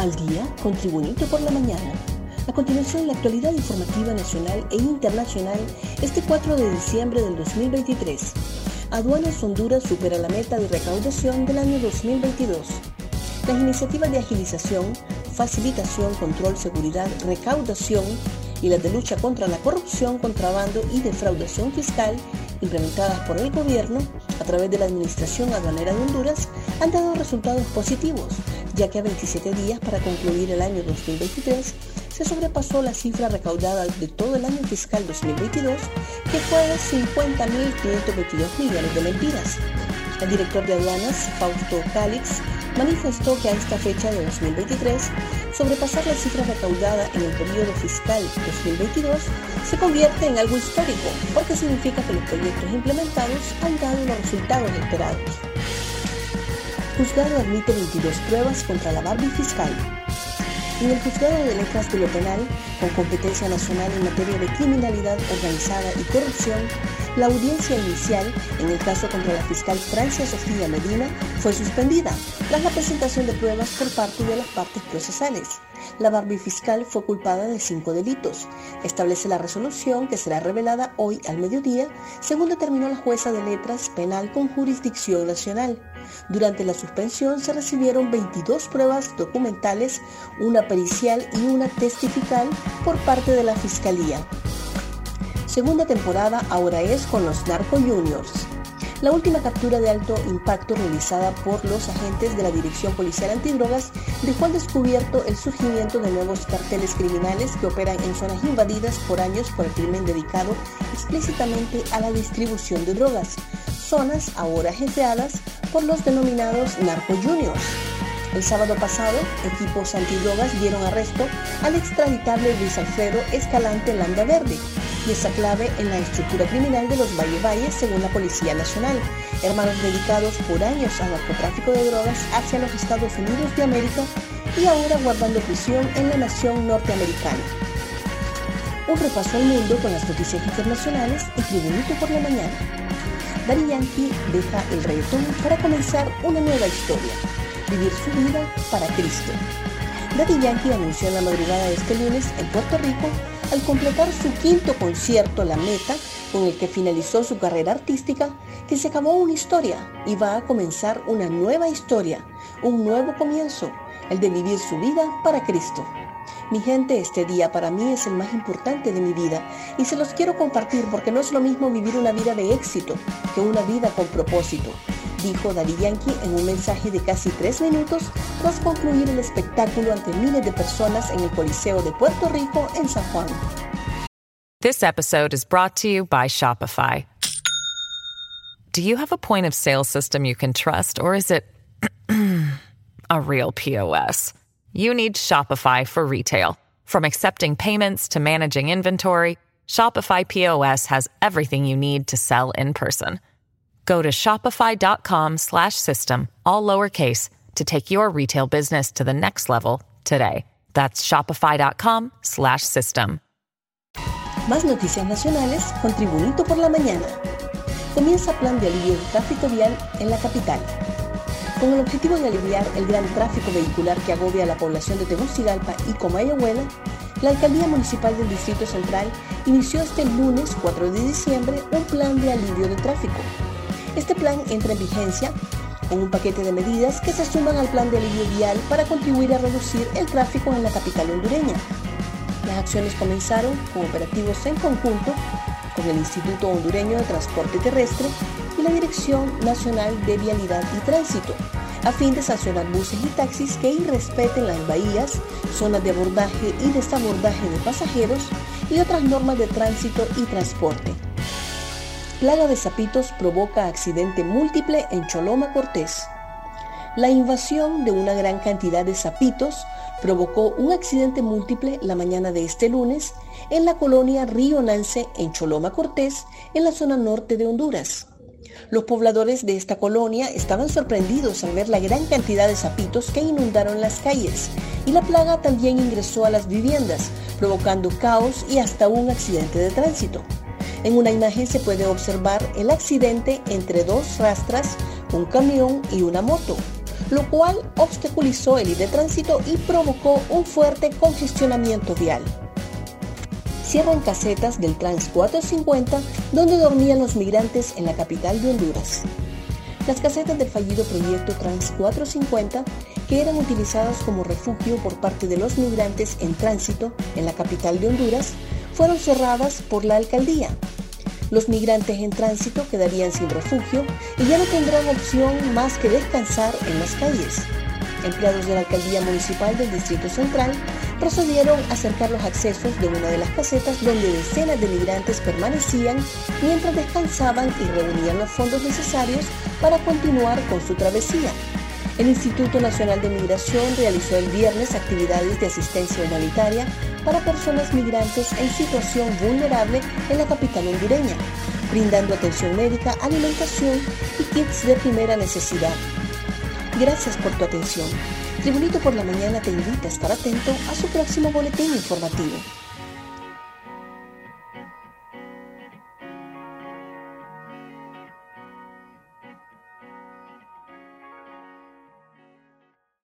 Al día con Tribunito por la mañana. A continuación, la actualidad informativa nacional e internacional este 4 de diciembre del 2023. Aduanas Honduras supera la meta de recaudación del año 2022. Las iniciativas de agilización, facilitación, control, seguridad, recaudación y las de lucha contra la corrupción, contrabando y defraudación fiscal implementadas por el gobierno a través de la Administración Aduanera de Honduras han dado resultados positivos, ya que a 27 días para concluir el año 2023 se sobrepasó la cifra recaudada de todo el año fiscal 2022, que fue de 50.522 millones de lempiras. El director de aduanas, Fausto Calix, manifestó que a esta fecha de 2023, sobrepasar la cifra recaudada en el periodo fiscal 2022 se convierte en algo histórico, porque significa que los proyectos implementados han dado los resultados esperados. Juzgado admite 22 pruebas contra la Barbie fiscal. En el Juzgado de Letras de lo Penal, con competencia nacional en materia de criminalidad organizada y corrupción, la audiencia inicial en el caso contra la fiscal Francia Sofía Medina fue suspendida tras la presentación de pruebas por parte de las partes procesales. La Barbie fiscal fue culpada de cinco delitos. Establece la resolución que será revelada hoy al mediodía, según determinó la jueza de letras penal con jurisdicción nacional. Durante la suspensión se recibieron 22 pruebas documentales, una pericial y una testifical por parte de la Fiscalía. Segunda temporada ahora es con los Narco Juniors. La última captura de alto impacto realizada por los agentes de la Dirección Policial Antidrogas dejó al descubierto el surgimiento de nuevos carteles criminales que operan en zonas invadidas por años por el crimen dedicado explícitamente a la distribución de drogas, zonas ahora jefeadas por los denominados Narco Juniors. El sábado pasado, equipos antidrogas dieron arresto al extraditable Luis Alfredo Escalante Landa Verde, pieza clave en la estructura criminal de los Valle Valles según la Policía Nacional, hermanos dedicados por años al narcotráfico de drogas hacia los Estados Unidos de América y ahora guardando prisión en la nación norteamericana. Un repaso al mundo con las noticias internacionales y Tribunito por la mañana. Daddy Yankee deja el reggaetón para comenzar una nueva historia, vivir su vida para Cristo. Daddy Yankee anunció en la madrugada de este lunes en Puerto Rico al completar su quinto concierto La Meta, con el que finalizó su carrera artística, que se acabó una historia y va a comenzar una nueva historia, un nuevo comienzo, el de vivir su vida para Cristo. Mi gente, este día para mí es el más importante de mi vida y se los quiero compartir porque no es lo mismo vivir una vida de éxito que una vida con propósito, dijo Daddy Yankee en un mensaje de casi tres minutos tras concluir el espectáculo ante miles de personas en el Coliseo de Puerto Rico en San Juan. This episode is brought to you by Shopify. Do you have a point of sale system you can trust, or is it a real POS? You need Shopify for retail. From accepting payments to managing inventory, Shopify POS has everything you need to sell in person. Go to shopify.com slash system, all lowercase, to take your retail business to the next level today. That's shopify.com slash system. Más noticias nacionales con Tribunito por la mañana. Comienza plan de alivio de tráfico vial en la capital. Con el objetivo de aliviar el gran tráfico vehicular que agobia a la población de Tegucigalpa y Comayagüela, la Alcaldía Municipal del Distrito Central inició este lunes 4 de diciembre un plan de alivio de tráfico. Este plan entra en vigencia con un paquete de medidas que se suman al plan de alivio vial para contribuir a reducir el tráfico en la capital hondureña. Las acciones comenzaron con operativos en conjunto con el Instituto Hondureño de Transporte Terrestre y la Dirección Nacional de Vialidad y Tránsito, a fin de sancionar buses y taxis que irrespeten las bahías, zonas de abordaje y desabordaje de pasajeros y otras normas de tránsito y transporte. Plaga de sapitos provoca accidente múltiple en Choloma Cortés. La invasión de una gran cantidad de sapitos provocó un accidente múltiple la mañana de este lunes en la colonia Río Nance en Choloma Cortés, en la zona norte de Honduras. Los pobladores de esta colonia estaban sorprendidos al ver la gran cantidad de sapitos que inundaron las calles y la plaga también ingresó a las viviendas, provocando caos y hasta un accidente de tránsito. En una imagen se puede observar el accidente entre dos rastras, un camión y una moto, lo cual obstaculizó el ir de tránsito y provocó un fuerte congestionamiento vial cierran casetas del Trans 450 donde dormían los migrantes en la capital de Honduras. Las casetas del fallido proyecto Trans 450, que eran utilizadas como refugio por parte de los migrantes en tránsito en la capital de Honduras, fueron cerradas por la alcaldía. Los migrantes en tránsito quedarían sin refugio y ya no tendrán opción más que descansar en las calles. Empleados de la alcaldía municipal del Distrito Central procedieron a cercar los accesos de una de las casetas donde decenas de migrantes permanecían mientras descansaban y reunían los fondos necesarios para continuar con su travesía. El Instituto Nacional de Migración realizó el viernes actividades de asistencia humanitaria para personas migrantes en situación vulnerable en la capital hondureña, brindando atención médica, alimentación y kits de primera necesidad. Gracias por tu atención. Tribunito por la Mañana te invita a estar atento a su próximo boletín informativo.